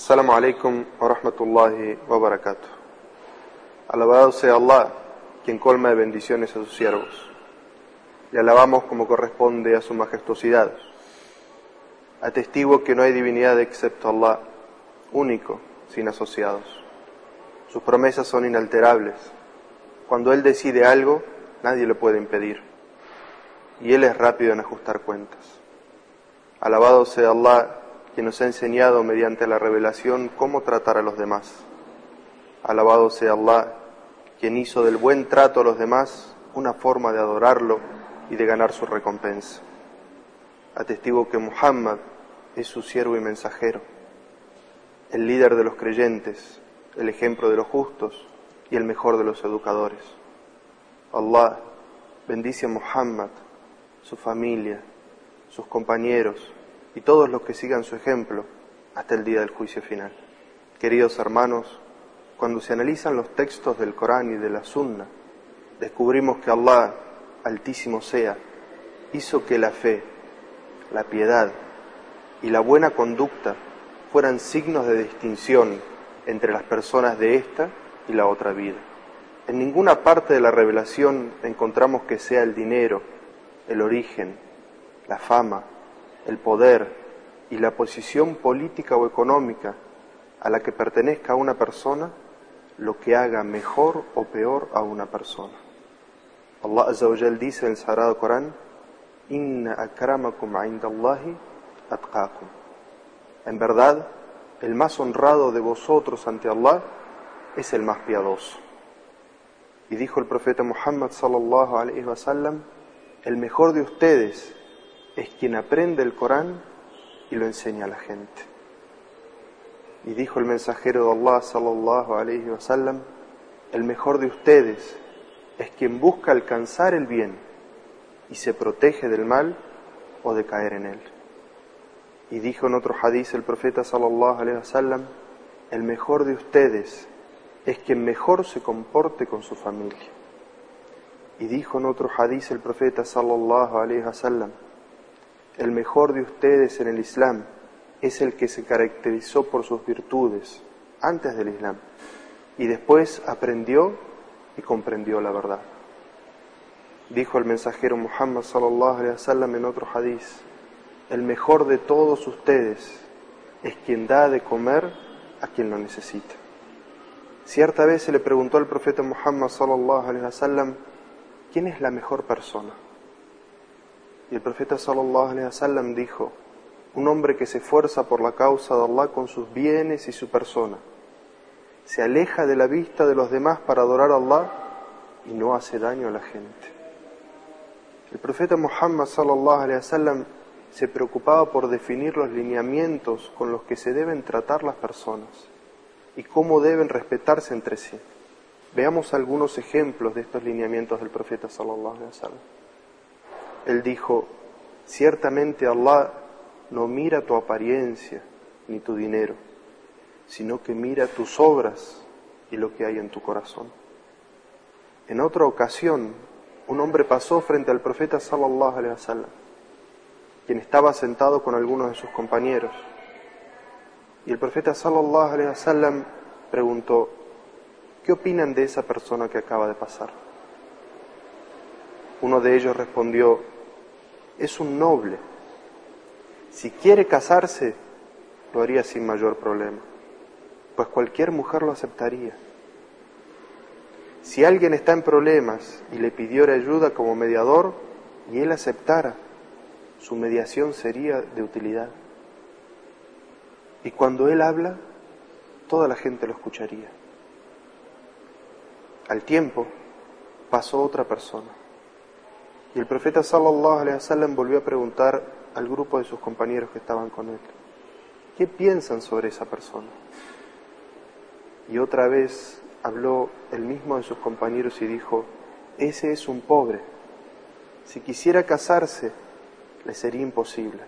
Assalamu alaikum wa rahmatullahi wa barakatuh. Alabado sea Allah, quien colma de bendiciones a sus siervos. Le alabamos como corresponde a su majestuosidad. Atestigo que no hay divinidad excepto Allah, único, sin asociados. Sus promesas son inalterables. Cuando Él decide algo, nadie lo puede impedir. Y Él es rápido en ajustar cuentas. Alabado sea Allah, quien nos ha enseñado mediante la revelación cómo tratar a los demás. Alabado sea Allah, quien hizo del buen trato a los demás una forma de adorarlo y de ganar su recompensa. Atestigo que Muhammad es su siervo y mensajero, el líder de los creyentes, el ejemplo de los justos y el mejor de los educadores. Allah bendice a Muhammad, su familia, sus compañeros, y todos los que sigan su ejemplo hasta el día del juicio final. Queridos hermanos, cuando se analizan los textos del Corán y de la Sunna, descubrimos que Allah, altísimo sea, hizo que la fe, la piedad y la buena conducta fueran signos de distinción entre las personas de esta y la otra vida. En ninguna parte de la revelación encontramos que sea el dinero, el origen, la fama, el poder y la posición política o económica a la que pertenezca una persona lo que haga mejor o peor a una persona. Allah Azza dice en el Sagrado Corán, Inna akramakum indallahi atqakum. En verdad, el más honrado de vosotros ante Allah es el más piadoso. Y dijo el profeta Muhammad sallallahu alaihi wasallam, el mejor de ustedes es quien aprende el Corán y lo enseña a la gente. Y dijo el mensajero de Allah sallallahu alayhi wa sallam, el mejor de ustedes es quien busca alcanzar el bien y se protege del mal o de caer en él. Y dijo en otro hadiz el profeta sallallahu alayhi wa sallam, el mejor de ustedes es quien mejor se comporte con su familia. Y dijo en otro hadiz el profeta sallallahu alayhi wa sallam, el mejor de ustedes en el Islam es el que se caracterizó por sus virtudes antes del Islam y después aprendió y comprendió la verdad. Dijo el mensajero Muhammad sallallahu alaihi wasallam en otro hadiz, el mejor de todos ustedes es quien da de comer a quien lo necesita. Cierta vez se le preguntó al profeta Muhammad sallallahu alaihi wasallam, ¿quién es la mejor persona? Y el profeta sallallahu alaihi wasallam dijo, un hombre que se esfuerza por la causa de Allah con sus bienes y su persona, se aleja de la vista de los demás para adorar a Allah y no hace daño a la gente. El profeta Muhammad sallallahu alaihi wasallam se preocupaba por definir los lineamientos con los que se deben tratar las personas y cómo deben respetarse entre sí. Veamos algunos ejemplos de estos lineamientos del profeta sallallahu alaihi wasallam. Él dijo, ciertamente Allah no mira tu apariencia ni tu dinero, sino que mira tus obras y lo que hay en tu corazón. En otra ocasión, un hombre pasó frente al profeta sallallahu alaihi wasallam, quien estaba sentado con algunos de sus compañeros. Y el profeta sallallahu alaihi wasallam preguntó, ¿qué opinan de esa persona que acaba de pasar? Uno de ellos respondió, es un noble. Si quiere casarse, lo haría sin mayor problema, pues cualquier mujer lo aceptaría. Si alguien está en problemas y le pidiera ayuda como mediador y él aceptara, su mediación sería de utilidad. Y cuando él habla, toda la gente lo escucharía. Al tiempo pasó otra persona y el profeta sallallahu alaihi wasallam volvió a preguntar al grupo de sus compañeros que estaban con él, ¿qué piensan sobre esa persona? Y otra vez habló el mismo de sus compañeros y dijo, ese es un pobre. Si quisiera casarse, le sería imposible,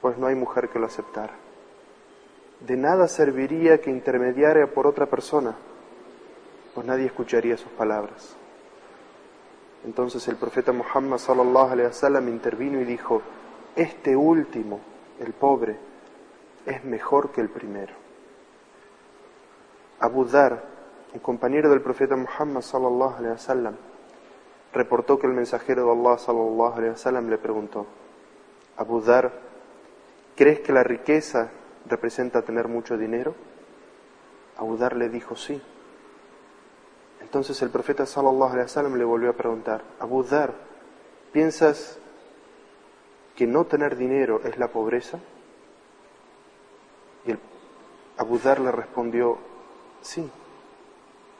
pues no hay mujer que lo aceptara. De nada serviría que intermediara por otra persona, pues nadie escucharía sus palabras. Entonces el profeta Muhammad sallallahu alaihi wasallam intervino y dijo: Este último, el pobre, es mejor que el primero. Abu Dhar, un compañero del profeta Muhammad sallallahu alaihi wasallam, reportó que el mensajero de Allah sallallahu alaihi wasallam le preguntó: Abu Dhar, ¿crees que la riqueza representa tener mucho dinero? Abu Dhar le dijo sí. Entonces el profeta sallallahu alaihi wasallam le volvió a preguntar: Abu Dhar, ¿piensas que no tener dinero es la pobreza? Y el Abu Dhar le respondió: Sí.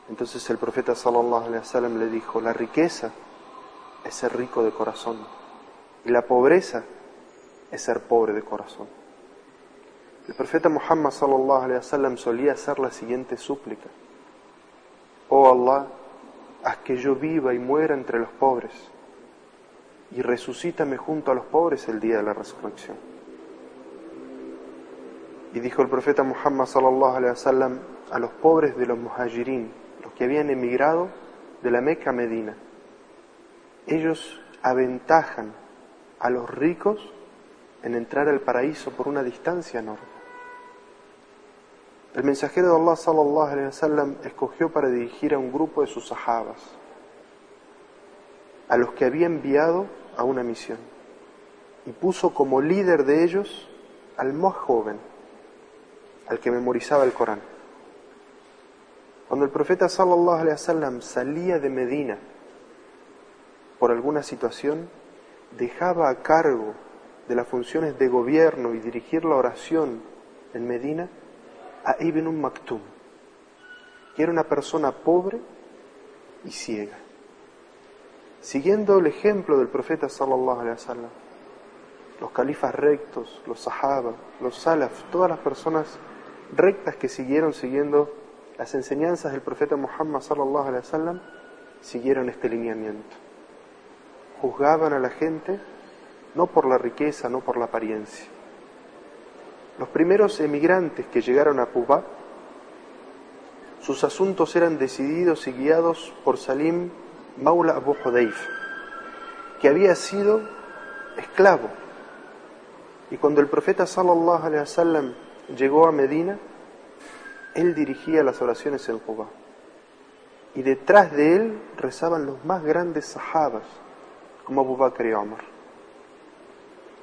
Entonces el profeta sallallahu alaihi wasallam le dijo, la riqueza es ser rico de corazón y la pobreza es ser pobre de corazón. El profeta Muhammad sallallahu alaihi wasallam solía hacer la siguiente súplica: Oh Allah, haz que yo viva y muera entre los pobres y resucítame junto a los pobres el día de la resurrección. Y dijo el profeta Muhammad sallallahu alaihi wasallam a los pobres de los muhajirin, los que habían emigrado de la Meca a Medina. Ellos aventajan a los ricos en entrar al paraíso por una distancia enorme. El mensajero de Allah sallallahu alaihi wasallam escogió para dirigir a un grupo de sus sahabas, a los que había enviado a una misión, y puso como líder de ellos al más joven, al que memorizaba el Corán. Cuando el profeta sallallahu alaihi wasallam salía de Medina por alguna situación, dejaba a cargo de las funciones de gobierno y dirigir la oración en Medina a Ibn Maktum, que era una persona pobre y ciega. Siguiendo el ejemplo del profeta sallallahu alaihi wasallam, los califas rectos, los sahaba, los salaf, todas las personas rectas que siguieron siguiendo las enseñanzas del profeta Muhammad sallallahu alaihi wasallam siguieron este lineamiento. Juzgaban a la gente no por la riqueza, no por la apariencia. Los primeros emigrantes que llegaron a Cuba, sus asuntos eran decididos y guiados por Salim Maula Abu Hudayf, que había sido esclavo. Y cuando el profeta sallallahu alaihi wasallam llegó a Medina, él dirigía las oraciones en Cuba. Y detrás de él rezaban los más grandes sahabas, como Abu Bakr y Omar.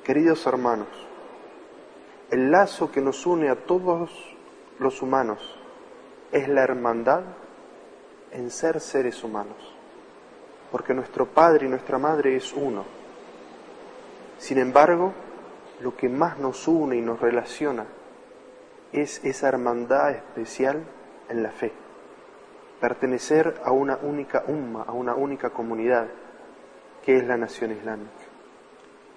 Queridos hermanos, el lazo que nos une a todos los humanos es la hermandad en ser seres humanos, porque nuestro Padre y nuestra Madre es uno. Sin embargo, lo que más nos une y nos relaciona es esa hermandad especial en la fe, pertenecer a una única umma, a una única comunidad, que es la nación islámica.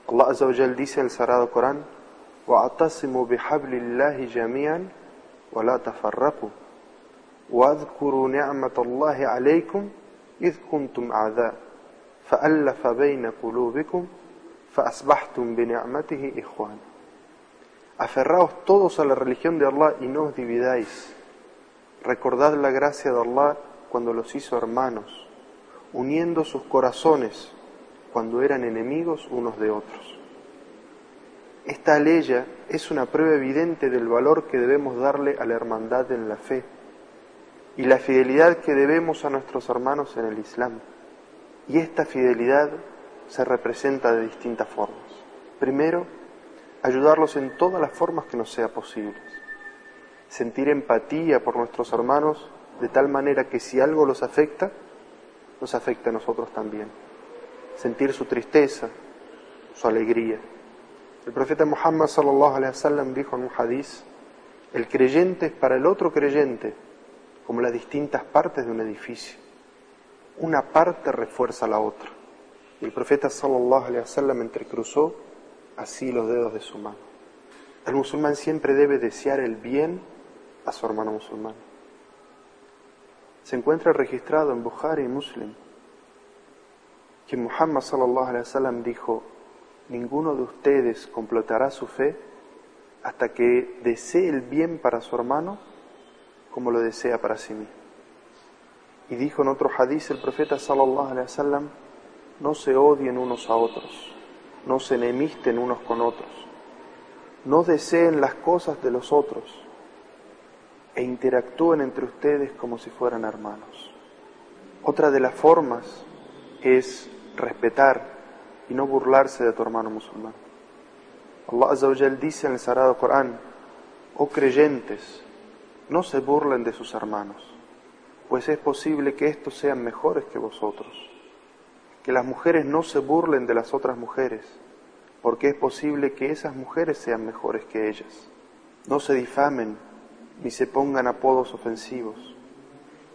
Allah Azza dice en el Sagrado Corán, وَأَعْتَصِمُوا بِحَبْلِ اللَّهِ جَمِيعًا وَلَا تَفَرَّقُوا وَاذْكُرُوا نِعْمَةَ اللَّهِ عَلَيْكُمْ إِذْ كُنْتُمْ أَعْدَاءَ فَأَلَّفَ بَيْنَ قُلُوبِكُمْ فَأَصْبَحْتُمْ بِنِعْمَتِهِ إِخْوَانًا Aferraos todos a la religión de Allah y no os dividáis. Recordad la gracia de Allah cuando los hizo hermanos, uniendo sus corazones cuando eran enemigos unos de otros. Esta aleya es una prueba evidente del valor que debemos darle a la hermandad en la fe y la fidelidad que debemos a nuestros hermanos en el Islam. Y esta fidelidad se representa de distintas formas. Primero, ayudarlos en todas las formas que nos sea posible. Sentir empatía por nuestros hermanos de tal manera que si algo los afecta, nos afecta a nosotros también. Sentir su tristeza, su alegría. El profeta Muhammad sallallahu alaihi wasallam dijo en un hadiz, el creyente es para el otro creyente como las distintas partes de un edificio. Una parte refuerza la otra. Y el profeta sallallahu alaihi wasallam entrecruzó así los dedos de su mano. El musulmán siempre debe desear el bien a su hermano musulmán. Se encuentra registrado en Bukhari y Muslim que Muhammad sallallahu alaihi wasallam dijo: Ninguno de ustedes completará su fe hasta que desee el bien para su hermano como lo desea para sí mismo. Y dijo en otro hadiz el profeta sallallahu alaihi wasallam: No se odien unos a otros no se enemisten unos con otros, no deseen las cosas de los otros, e interactúen entre ustedes como si fueran hermanos. Otra de las formas es respetar y no burlarse de tu hermano musulmán. Allah Azza dice en el Sagrado Corán, oh creyentes, no se burlen de sus hermanos, pues es posible que estos sean mejores que vosotros. Que las mujeres no se burlen de las otras mujeres, porque es posible que esas mujeres sean mejores que ellas. No se difamen ni se pongan apodos ofensivos.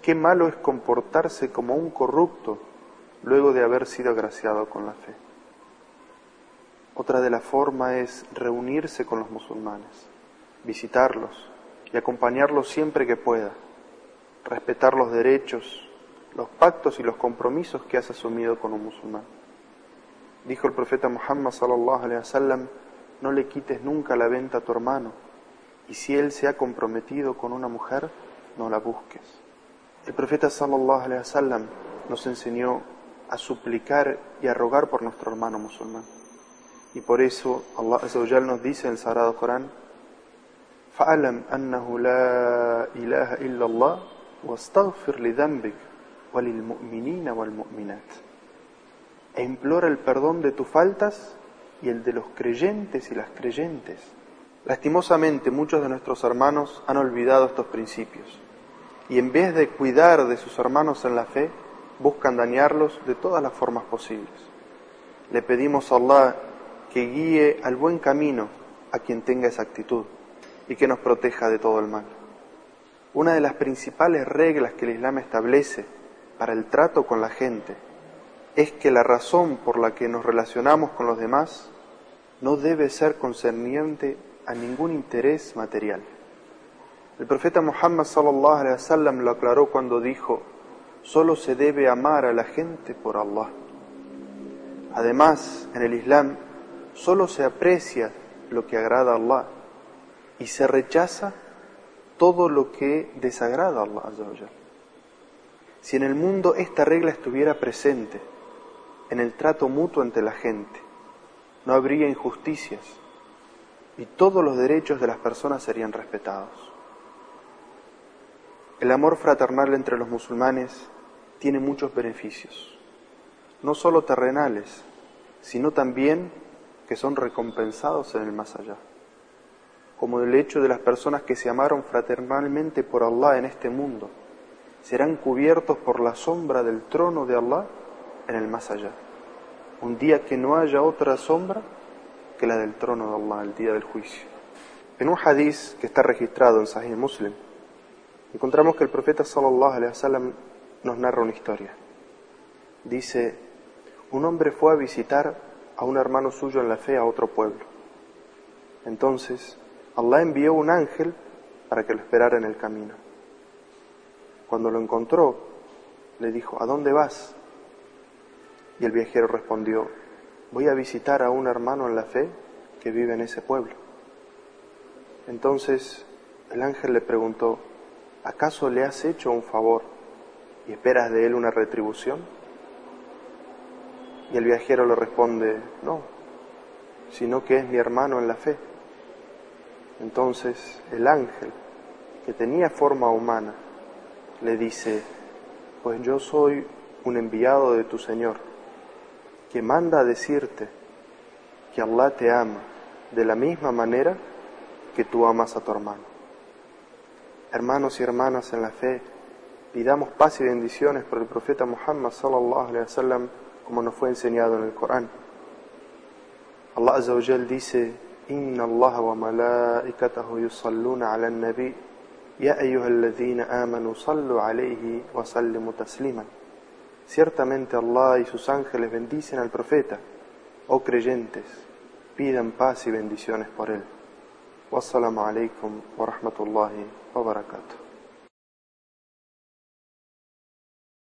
Qué malo es comportarse como un corrupto luego de haber sido agraciado con la fe. Otra de las formas es reunirse con los musulmanes, visitarlos y acompañarlos siempre que pueda, respetar los derechos, los pactos y los compromisos que has asumido con un musulmán. Dijo el profeta Muhammad sallallahu alaihi wasallam, no le quites nunca la venta a tu hermano, y si él se ha comprometido con una mujer, no la busques. El profeta sallallahu alaihi wasallam nos enseñó a suplicar y a rogar por nuestro hermano musulmán. Y por eso Allah Azza nos dice en el Sagrado Corán, فَأَلَمْ أَنَّهُ لَا إِلَهَ إِلَّا اللَّهُ وَاسْتَغْفِرْ لِذَنْبِكَ وَلِلْمُؤْمِنِينَ وَالْمُؤْمِنَاتِ E implora el perdón de tus faltas y el de los creyentes y las creyentes. Lastimosamente muchos de nuestros hermanos han olvidado estos principios y en vez de cuidar de sus hermanos en la fe, buscan dañarlos de todas las formas posibles. Le pedimos a Allah que guíe al buen camino a quien tenga esa actitud y que nos proteja de todo el mal. Una de las principales reglas que el Islam establece para el trato con la gente es que la razón por la que nos relacionamos con los demás no debe ser concerniente a ningún interés material. El profeta Muhammad sallallahu alaihi wasallam lo aclaró cuando dijo: solo se debe amar a la gente por Allah. Además, en el Islam solo se aprecia lo que agrada a Allah y se rechaza todo lo que desagrada a Allah. Si en el mundo esta regla estuviera presente, en el trato mutuo entre la gente, no habría injusticias y todos los derechos de las personas serían respetados. El amor fraternal entre los musulmanes tiene muchos beneficios, no solo terrenales, sino también que son recompensados en el más allá, como el hecho de las personas que se amaron fraternalmente por Allah en este mundo, serán cubiertos por la sombra del trono de Allah en el más allá, un día que no haya otra sombra que la del trono de Allah, el día del juicio. En un hadiz que está registrado en Sahih Muslim, encontramos que el profeta sallallahu alaihi wasallam nos narra una historia. Dice, un hombre fue a visitar a un hermano suyo en la fe a otro pueblo. Entonces, Allah envió un ángel para que lo esperara en el camino. Cuando lo encontró, le dijo, ¿a dónde vas? Y el viajero respondió, voy a visitar a un hermano en la fe que vive en ese pueblo. Entonces el ángel le preguntó, ¿acaso le has hecho un favor? y esperas de él una retribución? Y el viajero le responde, no, sino que es mi hermano en la fe. Entonces el ángel, que tenía forma humana, le dice, pues yo soy un enviado de tu Señor, que manda a decirte que Allah te ama de la misma manera que tú amas a tu hermano. Hermanos y hermanas en la fe, pidamos paz y bendiciones por el profeta Muhammad sallallahu alaihi wasallam como nos fue enseñado en el Corán. Allah Azza wa dice: "Inna Allah wa malaikatahu yusalluna 'ala an-nabi ya ayyuhalladhina amanu sallu 'alayhi wa sallimu tasliman." Ciertamente Allah y sus ángeles bendicen al profeta. Oh creyentes, pidan paz y bendiciones por él. Wassalamu alaikum wa rahmatullahi wa barakatuh.